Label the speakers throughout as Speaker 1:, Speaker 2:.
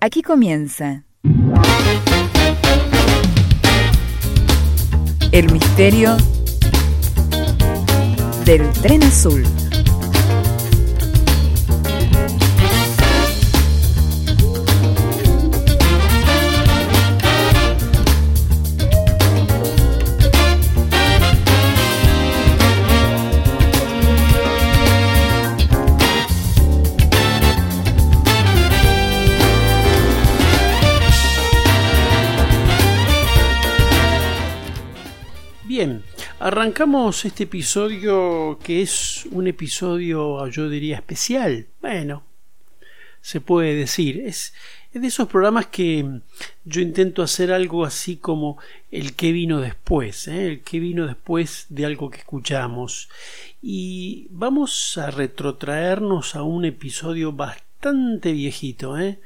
Speaker 1: Aquí comienza el misterio del tren azul.
Speaker 2: Arrancamos este episodio que es un episodio, yo diría, especial. Bueno, se puede decir. Es, de esos programas que yo intento hacer algo así como el que vino después, ¿eh? el que vino después de algo que escuchamos. Y vamos a retrotraernos a un episodio bastante viejito, ¿eh?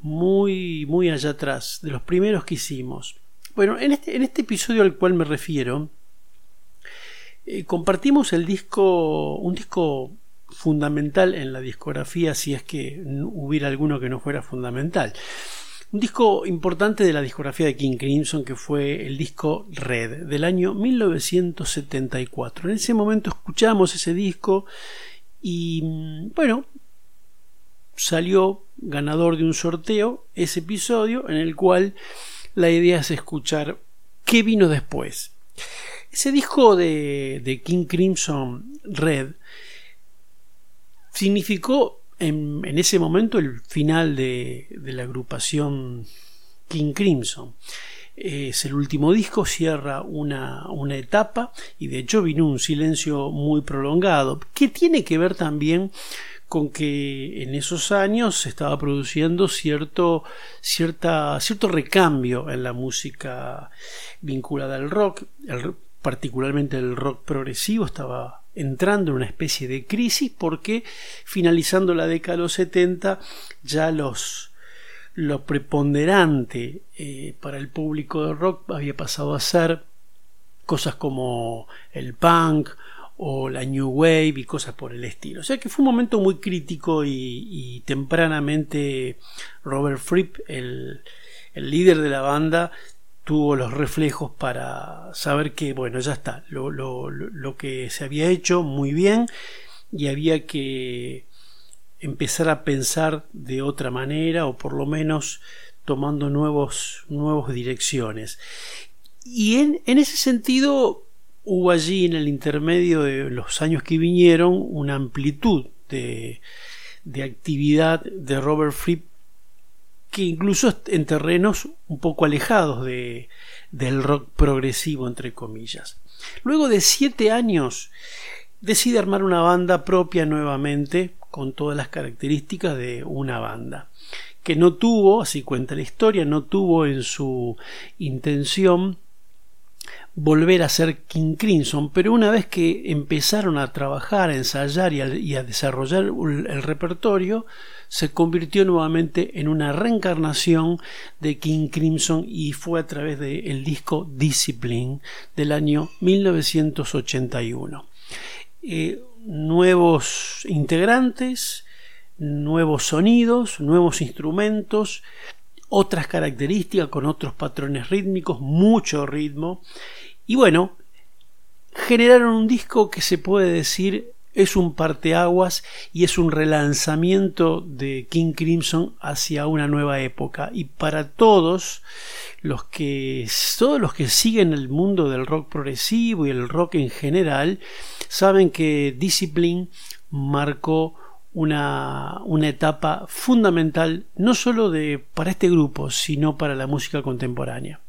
Speaker 2: muy, muy allá atrás, de los primeros que hicimos. Bueno, en este, en este episodio al cual me refiero, eh, compartimos el disco, un disco fundamental en la discografía, si es que hubiera alguno que no fuera fundamental. Un disco importante de la discografía de King Crimson que fue el disco Red del año 1974. En ese momento escuchamos ese disco y bueno, salió ganador de un sorteo ese episodio en el cual la idea es escuchar qué vino después. Ese disco de, de King Crimson Red significó en, en, ese momento el final de, de la agrupación King Crimson. Es el último disco, cierra una, una, etapa y de hecho vino un silencio muy prolongado, que tiene que ver también con que en esos años se estaba produciendo cierto, cierta, cierto recambio en la música vinculada al rock, particularmente el rock progresivo estaba entrando en una especie de crisis porque finalizando la década de los 70 ya los lo preponderante eh, para el público de rock había pasado a ser cosas como el punk o la New Wave y cosas por el estilo. O sea que fue un momento muy crítico y, y tempranamente Robert Fripp, el, el, líder de la banda, tuvo los reflejos para saber que, bueno, ya está, lo, lo, lo que se había hecho muy bien y había que empezar a pensar de otra manera o por lo menos tomando nuevos, nuevas direcciones. Y en, en ese sentido hubo allí en el intermedio de los años que vinieron una amplitud de, de actividad de Robert Fripp que incluso en terrenos un poco alejados de, del rock progresivo entre comillas. Luego de siete años decide armar una banda propia nuevamente con todas las características de una banda que no tuvo, así cuenta la historia, no tuvo en su intención volver a ser King Crimson, pero una vez que empezaron a trabajar, a ensayar y a, desarrollar el repertorio, se convirtió nuevamente en una reencarnación de King Crimson y fue a través del el disco Discipline del año 1981. Eh, nuevos integrantes, nuevos sonidos, nuevos instrumentos, otras características con otros patrones rítmicos, mucho ritmo y bueno, generaron un disco que se puede decir es un parteaguas y es un relanzamiento de King Crimson hacia una nueva época y para todos los que todos los que siguen el mundo del rock progresivo y el rock en general saben que Discipline marcó una, una etapa fundamental no solo de para este grupo sino para la música contemporánea.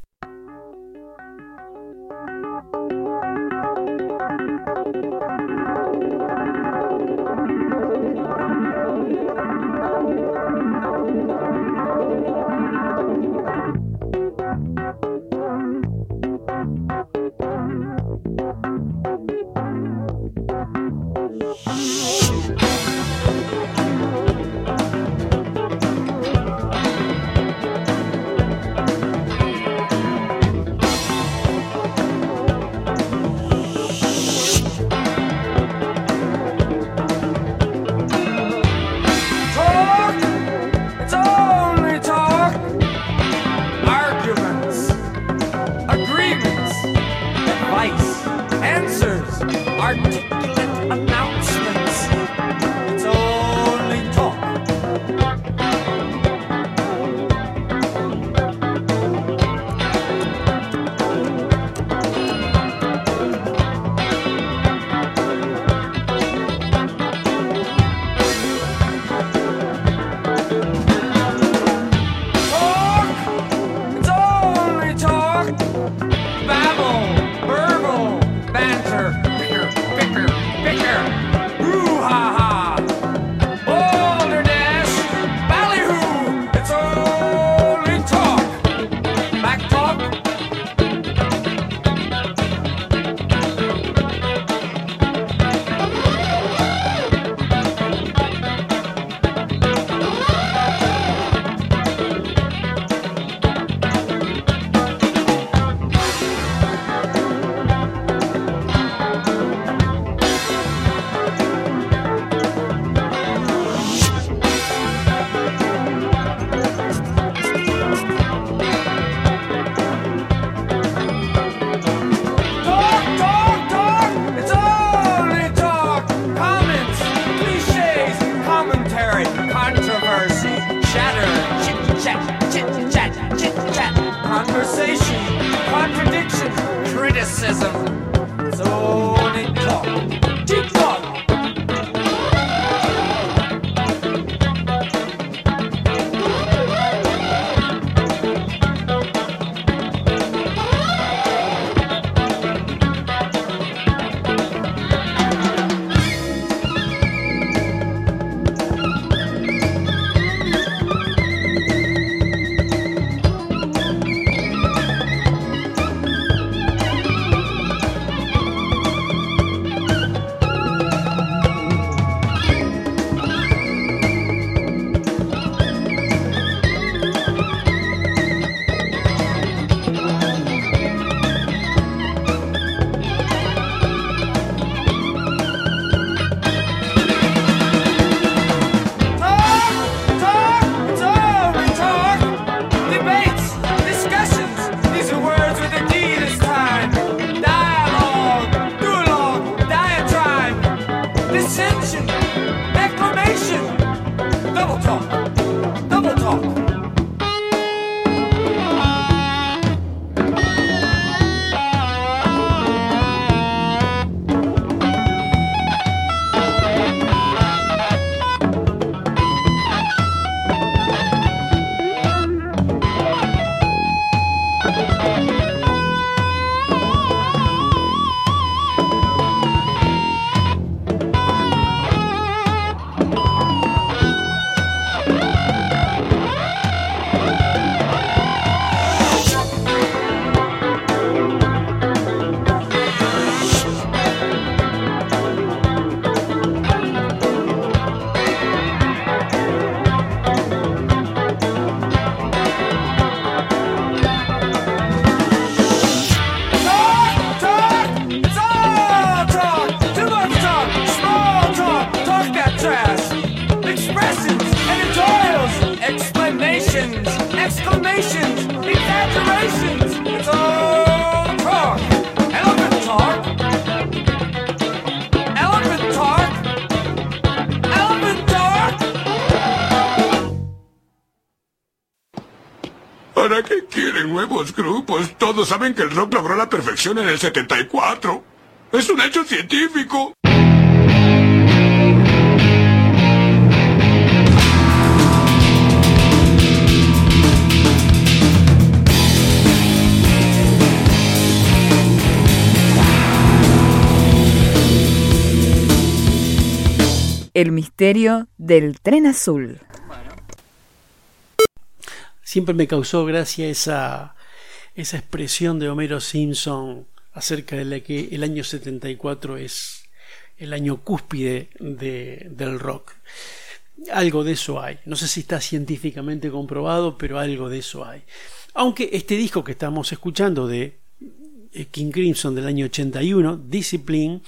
Speaker 3: Saben que el rock logró la perfección en el 74. Es un hecho científico.
Speaker 1: El misterio del tren azul.
Speaker 2: Siempre me causó gracia esa, esa expresión de Homero Simpson acerca de la que el año 74 es el año cúspide de- del rock. Algo de eso hay. No sé si está científicamente comprobado, pero algo de eso hay. Aunque este disco que estamos escuchando de King Crimson del año 81, Discipline,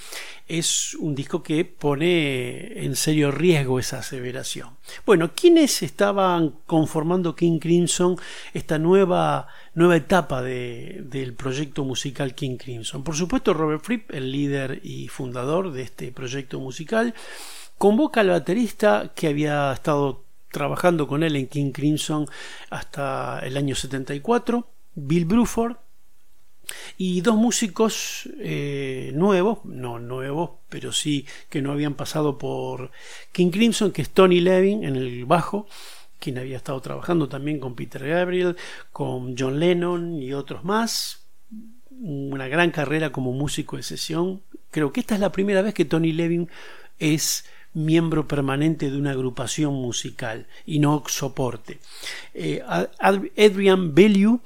Speaker 2: es un disco que pone en serio riesgo esa aseveración. Bueno, ¿quiénes estaban conformando King Crimson esta nueva, nueva etapa de- del proyecto musical King Crimson? Por supuesto, Robert Fripp, el líder y fundador de este proyecto musical, convoca al baterista que había estado trabajando con él en King Crimson hasta el año 74, Bill Bruford, y dos músicos eh, nuevos, no nuevos, pero sí que no habían pasado por King Crimson, que es Tony Levin en el bajo, quien había estado trabajando también con Peter Gabriel, con John Lennon y otros más. Una gran carrera como músico de sesión. Creo que esta es la primera vez que Tony Levin es miembro permanente de una agrupación musical y no soporte. Eh, Ad- Adrian Bellew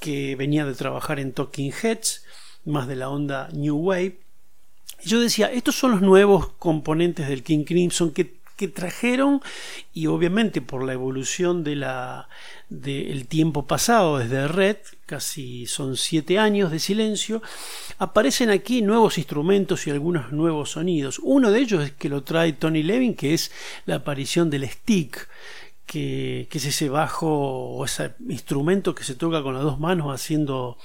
Speaker 2: que venía de trabajar en Talking Heads, más de la onda New Wave. Y yo decía, estos son los nuevos componentes del King Crimson que, trajeron, y obviamente por la evolución del tiempo pasado desde Red, casi son siete años de silencio, aparecen aquí nuevos instrumentos y algunos nuevos sonidos. Uno de ellos es que lo trae Tony Levin, que es la aparición del stick que, es ese bajo o ese instrumento que se toca con las dos manos haciendo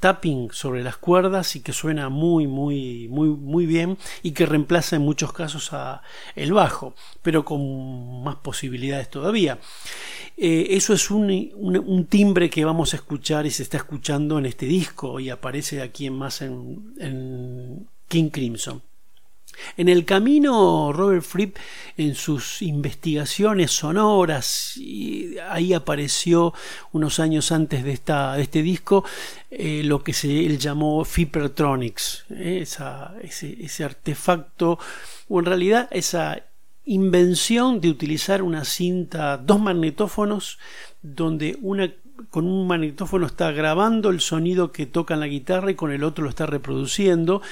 Speaker 2: tapping sobre las cuerdas y que suena muy muy muy muy bien y que reemplaza en muchos casos a el bajo pero con más posibilidades todavía Eh, eso es un, un- timbre que vamos a escuchar y se está escuchando en este disco y aparece aquí en más en King Crimson. En el camino, Robert Fripp, en sus investigaciones sonoras, ahí apareció unos años antes de, esta, de este disco eh, lo que se, él llamó Fippertronics, eh, ese, ese artefacto, o en realidad esa invención de utilizar una cinta, dos magnetófonos, donde una con un magnetófono está grabando el sonido que toca en la guitarra y con el otro lo está reproduciendo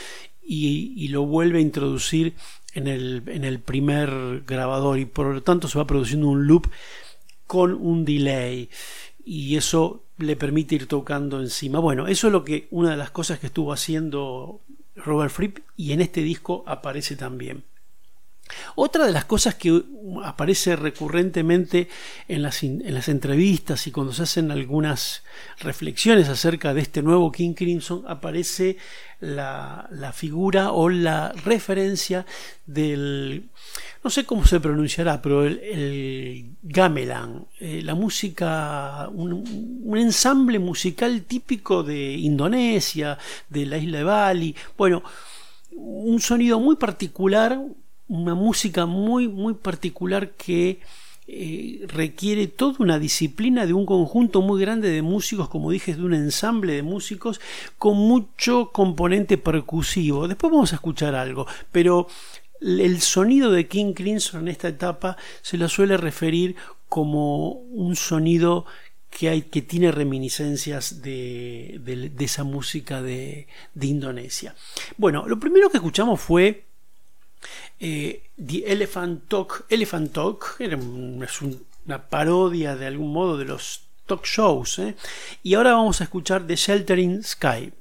Speaker 2: y, y lo vuelve a introducir en el, en el primer grabador y por lo tanto se va produciendo un loop con un delay y eso le permite ir tocando encima. Bueno, eso es lo que una de las cosas que estuvo haciendo Robert Fripp y en este disco aparece también. Otra de las cosas que aparece recurrentemente en las, las entrevistas y cuando se hacen algunas reflexiones acerca de este nuevo King Crimson aparece la, figura o la referencia del, no sé cómo se pronunciará, pero el, el gamelan, eh, la música, un, un ensamble musical típico de Indonesia, de la isla de Bali, bueno, un sonido muy particular, una música muy, muy particular que eh, requiere toda una disciplina de un conjunto muy grande de músicos, como dije, de un ensamble de músicos con mucho componente percusivo. Después vamos a escuchar algo, pero el sonido de King Crimson en esta etapa se lo suele referir como un sonido que, hay, que tiene reminiscencias de, de- de esa música de, de Indonesia. Bueno, lo primero que escuchamos fue eh, The Elephant Talk. Elephant Talk era es un- una parodia de algún modo de los talk shows. ¿eh? Y ahora vamos a escuchar The Sheltering Sky.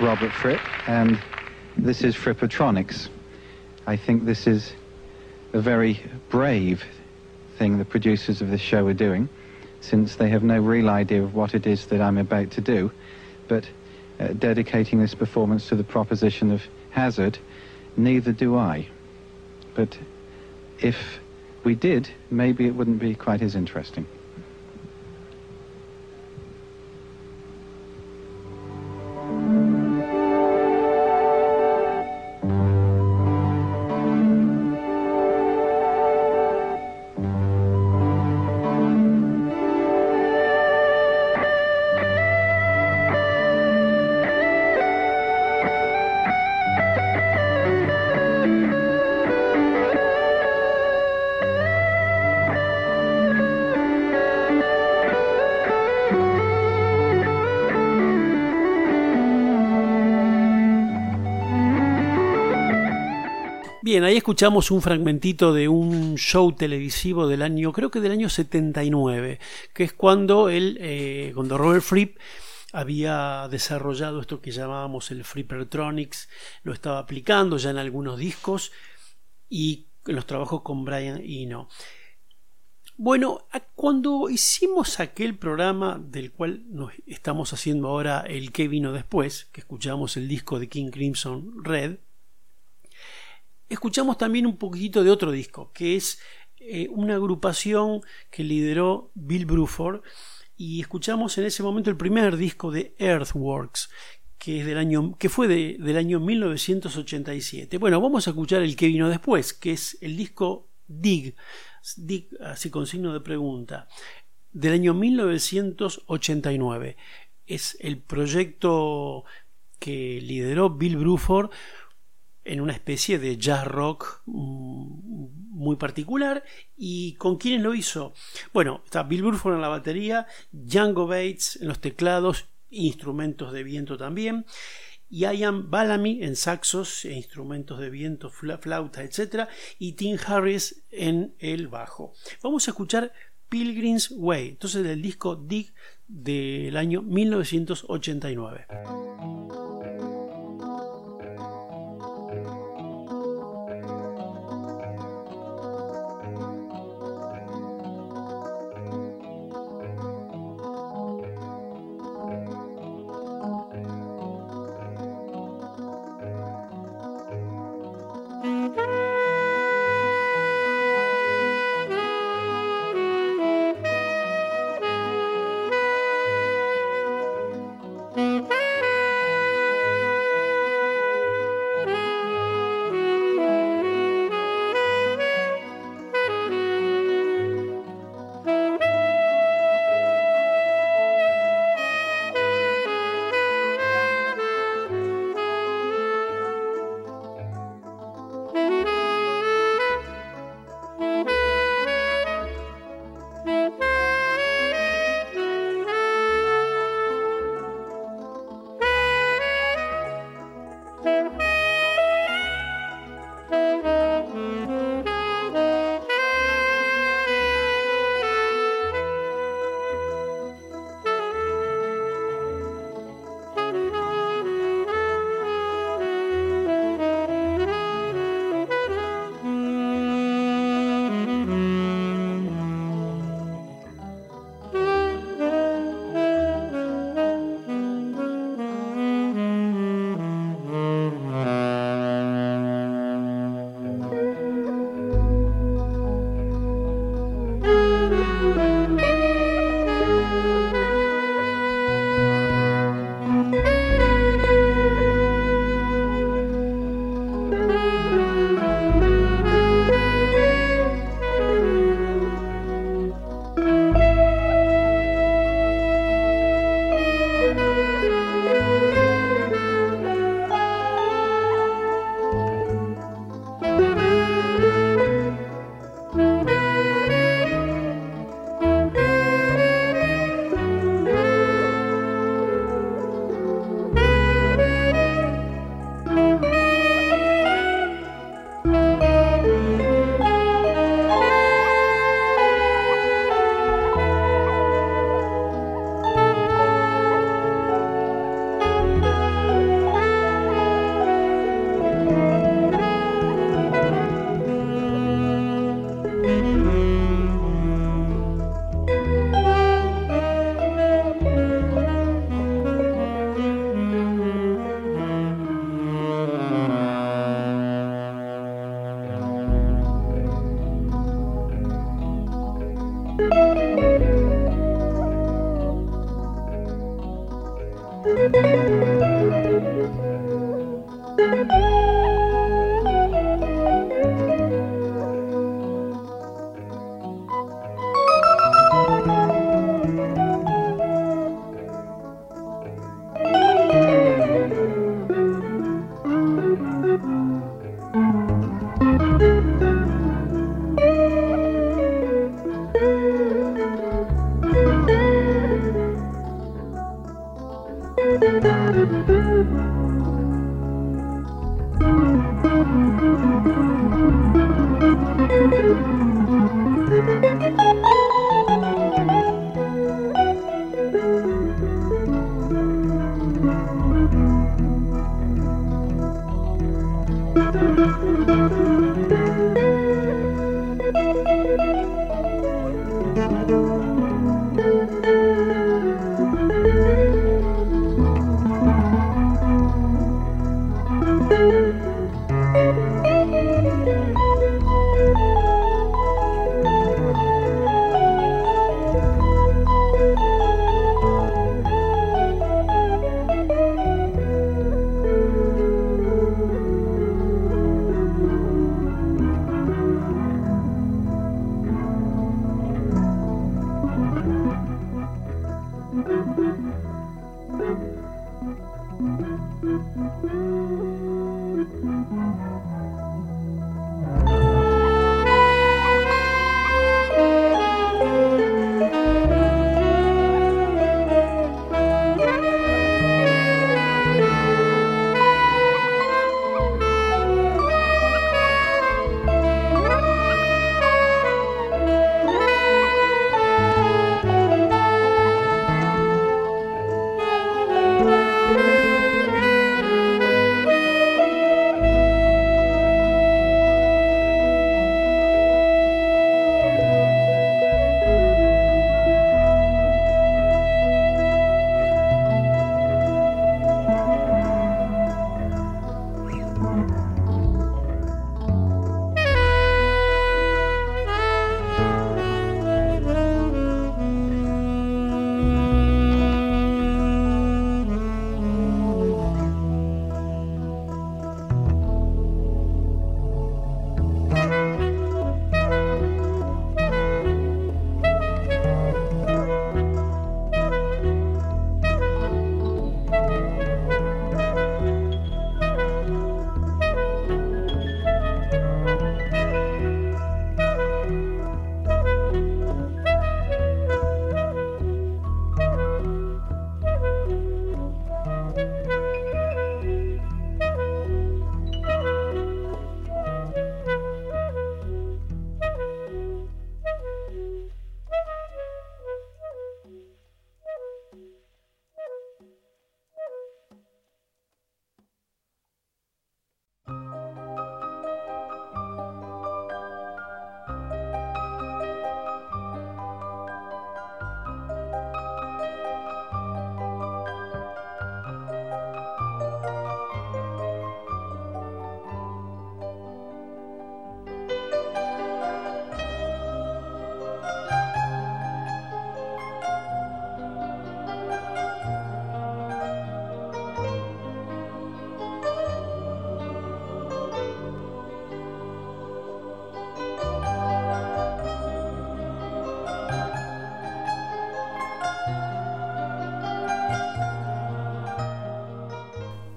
Speaker 4: Robert Fripp, and this is Frippatronics. I think this is a very brave thing the producers of this show are doing, since they have no real idea of what it is that I'm about to do, but uh, dedicating this performance to the proposition of hazard, neither do I. But if we did, maybe it wouldn't be quite as interesting.
Speaker 2: Escuchamos un fragmentito de un show televisivo del año, creo que del año 79, que es cuando él, eh, cuando Robert Fripp había desarrollado esto que llamábamos el Frippertronics, lo estaba aplicando ya en algunos discos y en los trabajos con Brian Eno. Bueno, cuando hicimos aquel programa del cual estamos haciendo ahora el que vino después, que escuchamos el disco de King Crimson Red, escuchamos también un poquito de otro disco, que es eh, una agrupación que lideró Bill Bruford y escuchamos en ese momento el primer disco de Earthworks, que, es del año, que fue de, del año 1987. Bueno, vamos a escuchar el que vino después, que es el disco Dig, Dig así con signo de pregunta, del año 1989. Es el proyecto que lideró Bill Bruford en una especie de jazz rock mm, muy particular. ¿Y con quiénes lo hizo? Bueno, está Bill Bruford en la batería, Django Bates en los teclados, instrumentos de viento también, y Ian Bellamy en saxos e instrumentos de viento, flauta, etc. y Tim Harris en el bajo. Vamos a escuchar Pilgrim's Way, entonces del disco Dig del año 1989.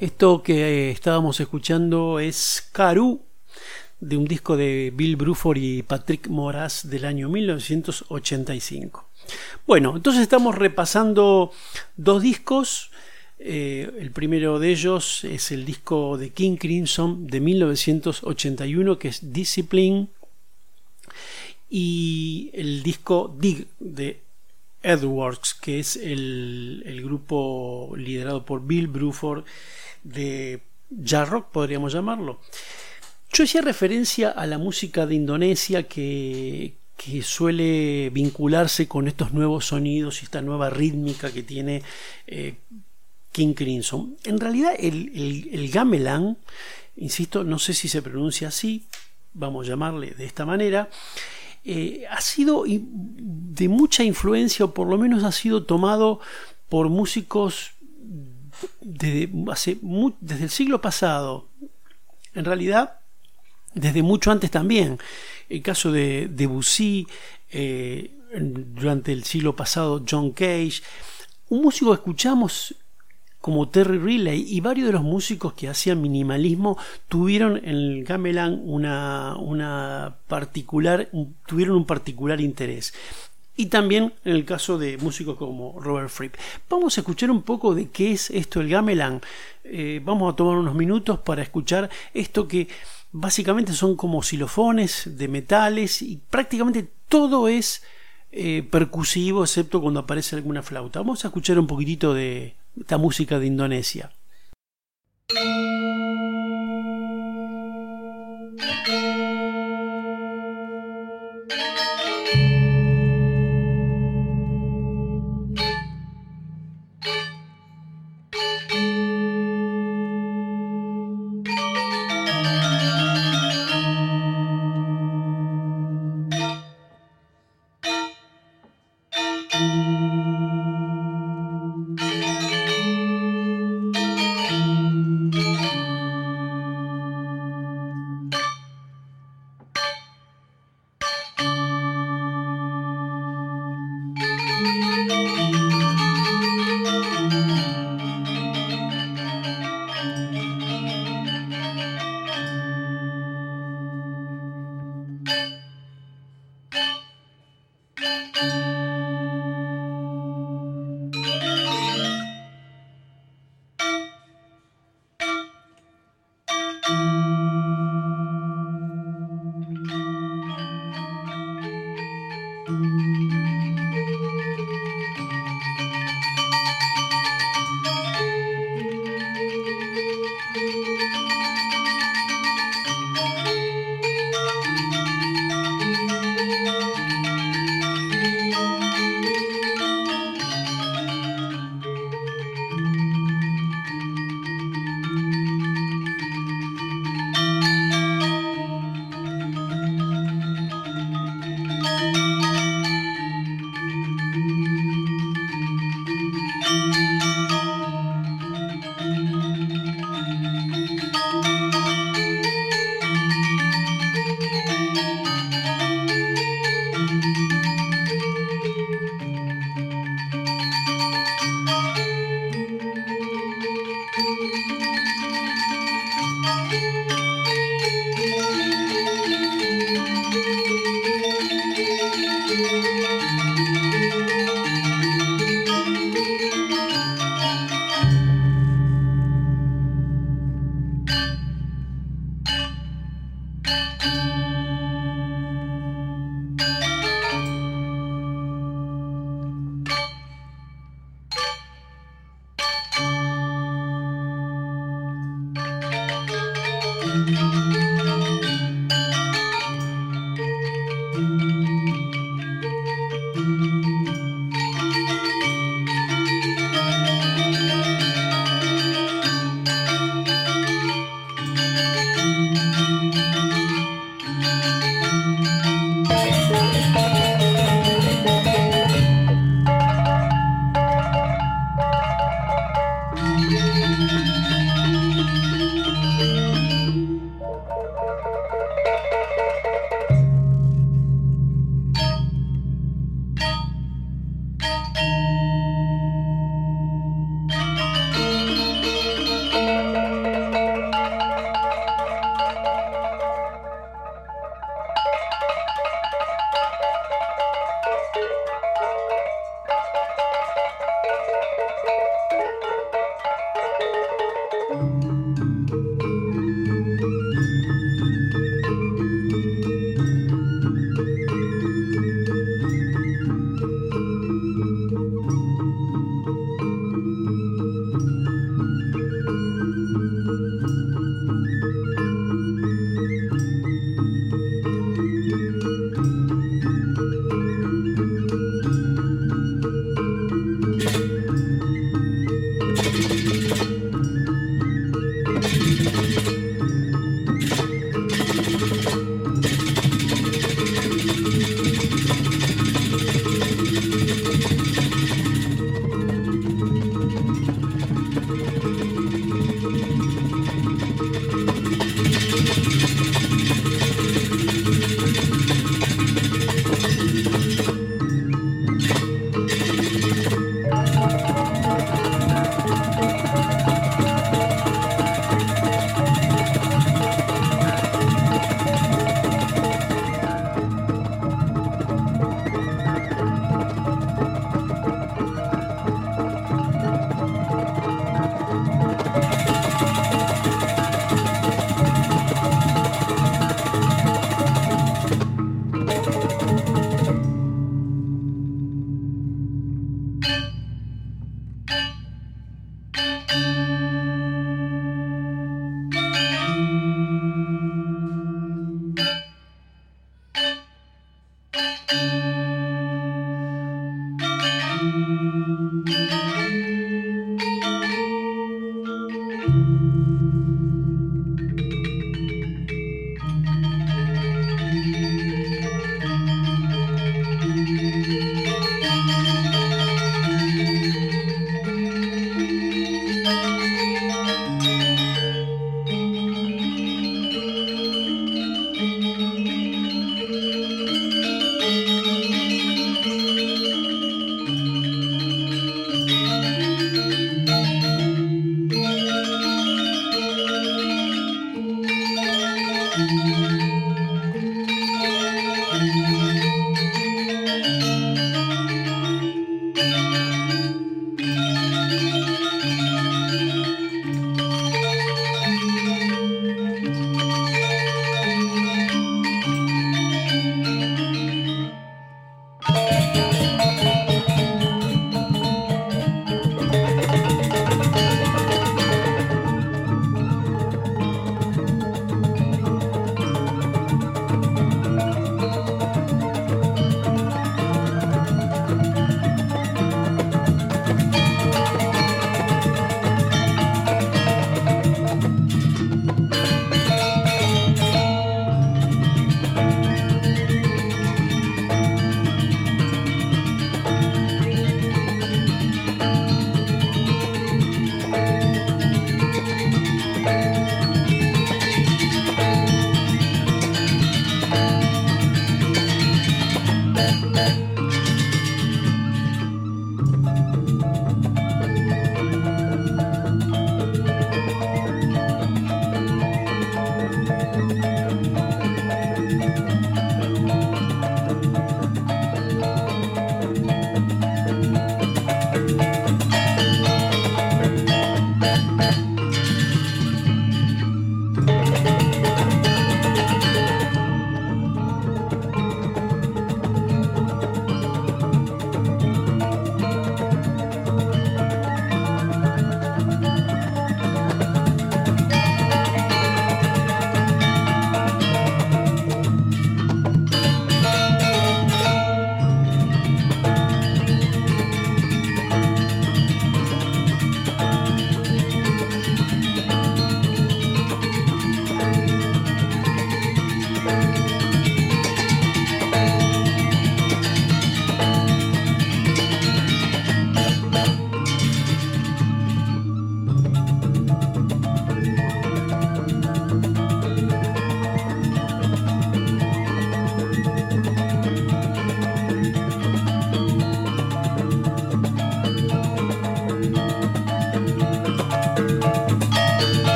Speaker 2: Esto que estábamos escuchando es Caru, de un disco de Bill Bruford y Patrick Moraz del año 1985. Bueno, entonces estamos repasando dos discos. Eh, el primero de ellos es el disco de King Crimson de 1981, que es Discipline, y el disco Dig de Edwards, que es el, el grupo liderado por Bill Bruford de jazz rock, podríamos llamarlo. Yo hacía referencia a la música de Indonesia que, que suele vincularse con estos nuevos sonidos y esta nueva rítmica que tiene eh, King Crimson. En realidad el, el, gamelan, insisto, no sé si se pronuncia así, vamos a llamarle de esta manera, eh, ha sido de mucha influencia o por lo menos ha sido tomado por músicos desde, el siglo pasado, en realidad desde mucho antes también. El caso de Debussy, eh, durante el siglo pasado John Cage, un músico que escuchamos como Terry Riley y varios de los músicos que hacían minimalismo tuvieron en el gamelan una, una particular, tuvieron un particular interés y también en el caso de músicos como Robert Fripp. Vamos a escuchar un poco de qué es esto el gamelan. Eh, vamos a tomar unos minutos para escuchar esto que básicamente son como xilofones de metales y prácticamente todo es eh, percusivo excepto cuando aparece alguna flauta. Vamos a escuchar un poquitito de esta música de Indonesia.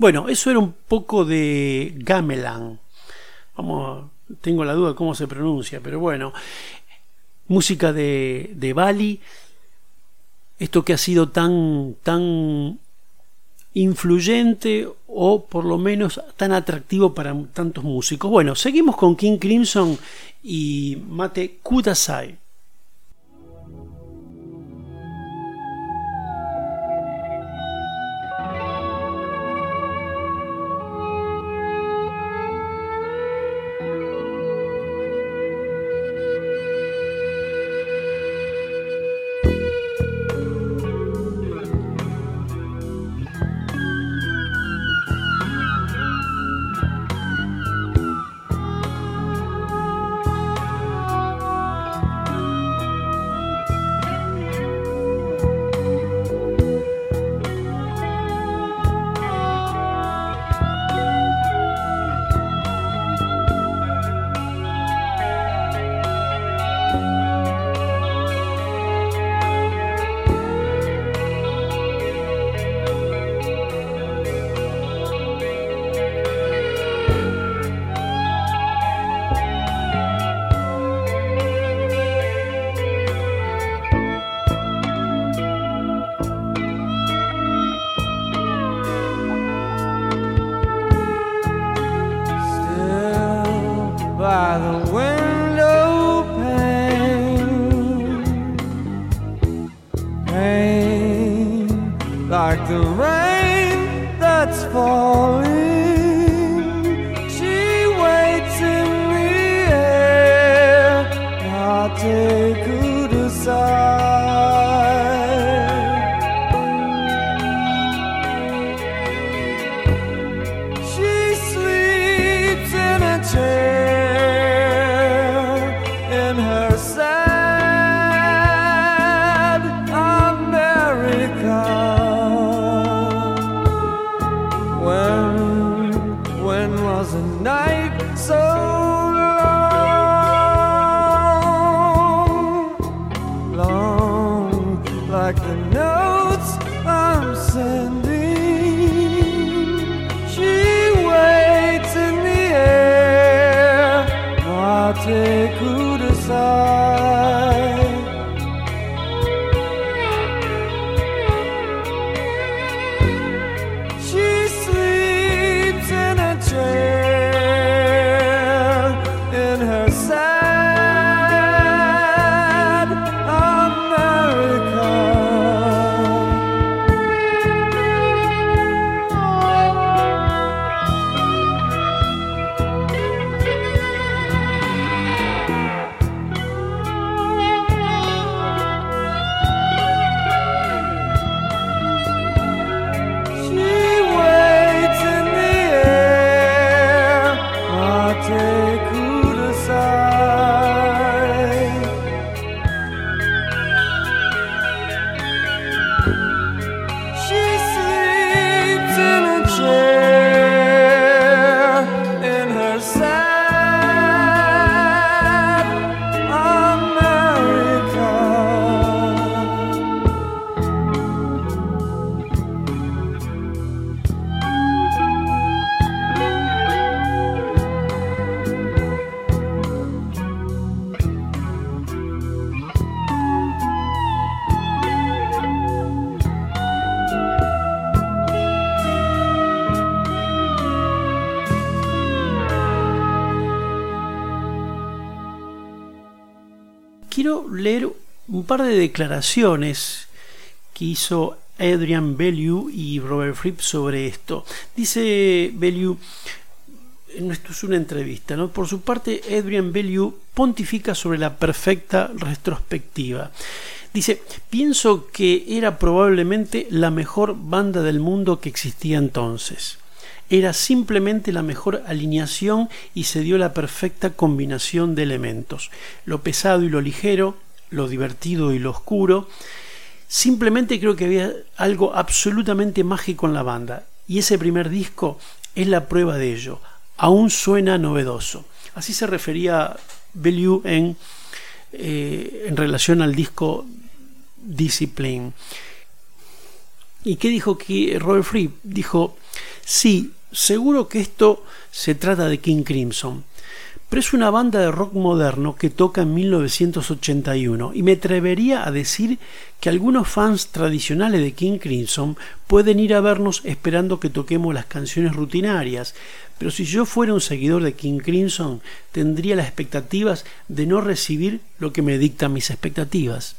Speaker 5: Bueno, eso era un poco de gamelan. Vamos, tengo la duda de cómo se pronuncia, pero bueno, música de, de Bali, esto que ha sido tan, tan influyente o por lo menos tan atractivo para tantos músicos. Bueno, seguimos con King Crimson y Mate Kudasai. Par de declaraciones que hizo Adrian Bellew y Robert Fripp sobre esto. Dice Bellew, esto es una entrevista. Por su parte, Adrian Bellew pontifica sobre la perfecta retrospectiva. Dice, pienso que era probablemente la mejor banda del mundo que existía entonces. Era simplemente la mejor alineación y se dio la perfecta combinación de elementos. Lo pesado y lo ligero, lo divertido y lo oscuro. Simplemente creo que había algo absolutamente mágico en la banda. Y ese primer disco es la prueba de ello. Aún suena novedoso. Así se refería Bellew en, eh, en relación al disco Discipline.
Speaker 2: ¿Y qué dijo que Robert Free? Dijo, sí, seguro que esto se trata de King Crimson, pero es una banda de rock moderno que toca en 1981 y me atrevería a decir que algunos fans tradicionales de King Crimson pueden ir a vernos esperando que toquemos las canciones rutinarias, pero si yo fuera un seguidor de King Crimson tendría las expectativas de no recibir lo que me dictan mis expectativas.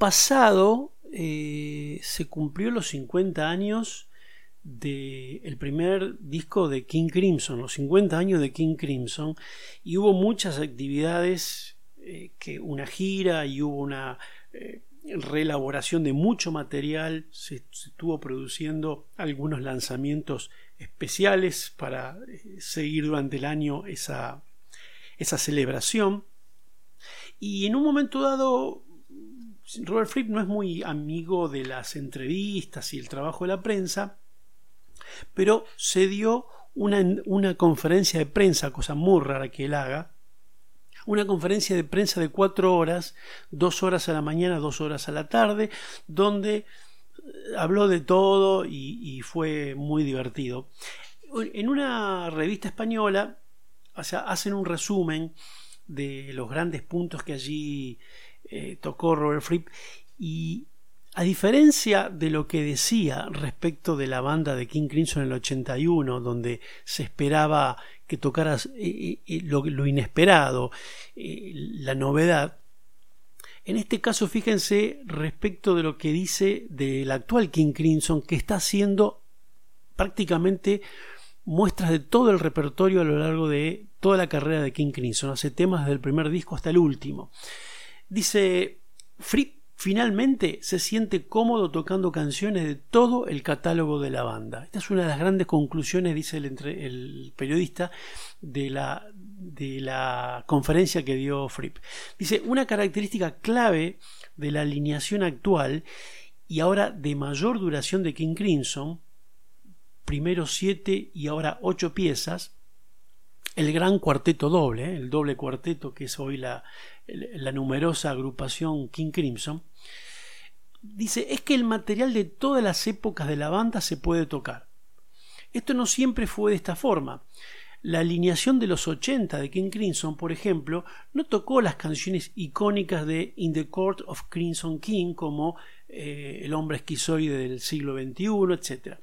Speaker 2: Pasado eh, se cumplió los 50 años del primer disco de King Crimson, los 50 años de King Crimson, y hubo muchas actividades, eh, que una gira y hubo una eh, reelaboración de mucho material, se, se, estuvo produciendo algunos lanzamientos especiales para seguir durante el año esa, esa celebración. Y en un momento dado Robert Fripp no es muy amigo de las entrevistas y el trabajo de la prensa, pero se dio una, una, conferencia de prensa, cosa muy rara que él haga, una conferencia de prensa de cuatro horas, dos horas a la mañana, dos horas a la tarde, donde eh, habló de todo y, fue muy divertido. En una revista española, hacen un resumen de los grandes puntos que allí eh, tocó Robert Fripp y a diferencia de lo que decía respecto de la banda de King Crimson en el 81, donde se esperaba que tocara eh, eh, lo, lo, inesperado, eh, la novedad, en este caso fíjense respecto de lo que dice del actual King Crimson, que está haciendo prácticamente muestras de todo el repertorio a lo largo de toda la carrera de King Crimson, hace temas desde el primer disco hasta el último. Dice, Fripp finalmente se siente cómodo tocando canciones de todo el catálogo de la banda. Esta es una de las grandes conclusiones, dice el, periodista, de la, de la conferencia que dio Fripp. Dice, una característica clave de la alineación actual y ahora de mayor duración de King Crimson, primero siete y ahora ocho piezas, el gran cuarteto doble, ¿eh? el doble cuarteto que es hoy la, la numerosa agrupación King Crimson, dice es que el material de todas las épocas de la banda se puede tocar. Esto no siempre fue de esta forma. La alineación de los 80 de King Crimson, por ejemplo, no tocó las canciones icónicas de In the Court of Crimson King como eh, El hombre esquizoide del siglo XXI, etc.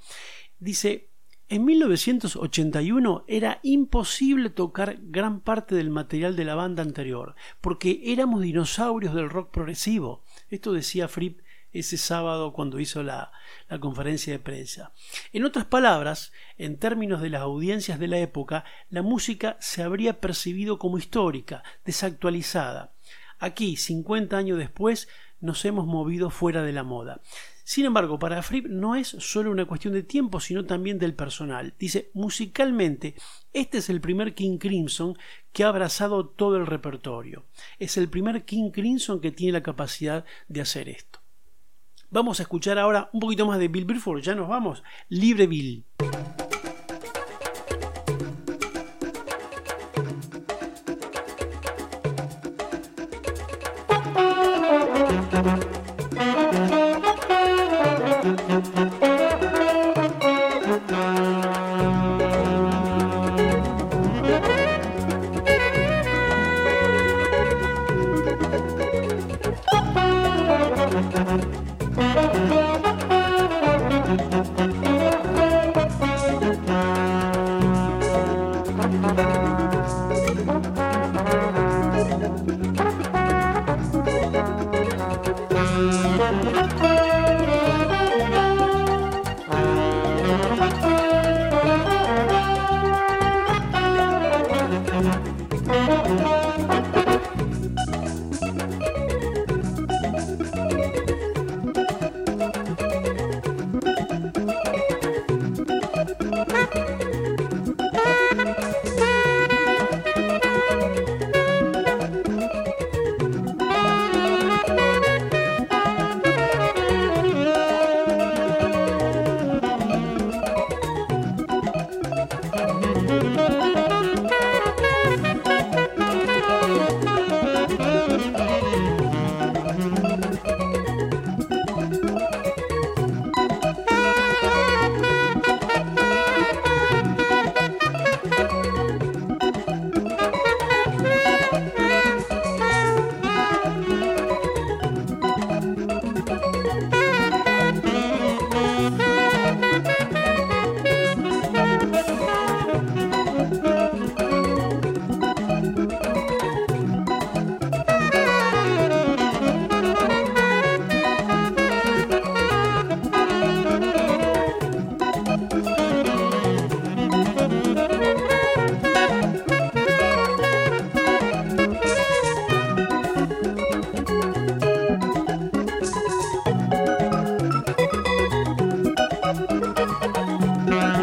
Speaker 2: Dice, en 1981 era imposible tocar gran parte del material de la banda anterior, porque éramos dinosaurios del rock progresivo. Esto decía Fripp ese sábado cuando hizo la, la, conferencia de prensa. En otras palabras, en términos de las audiencias de la época, la música se habría percibido como histórica, desactualizada. Aquí, 50 años después, nos hemos movido fuera de la moda. Sin embargo, para Fripp no es solo una cuestión de tiempo, sino también del personal. Dice, musicalmente, este es el primer King Crimson que ha abrazado todo el repertorio. Es el primer King Crimson que tiene la capacidad de hacer esto. Vamos a escuchar ahora un poquito más de Bill Bruford. Ya nos vamos. Libre Bill. Bye.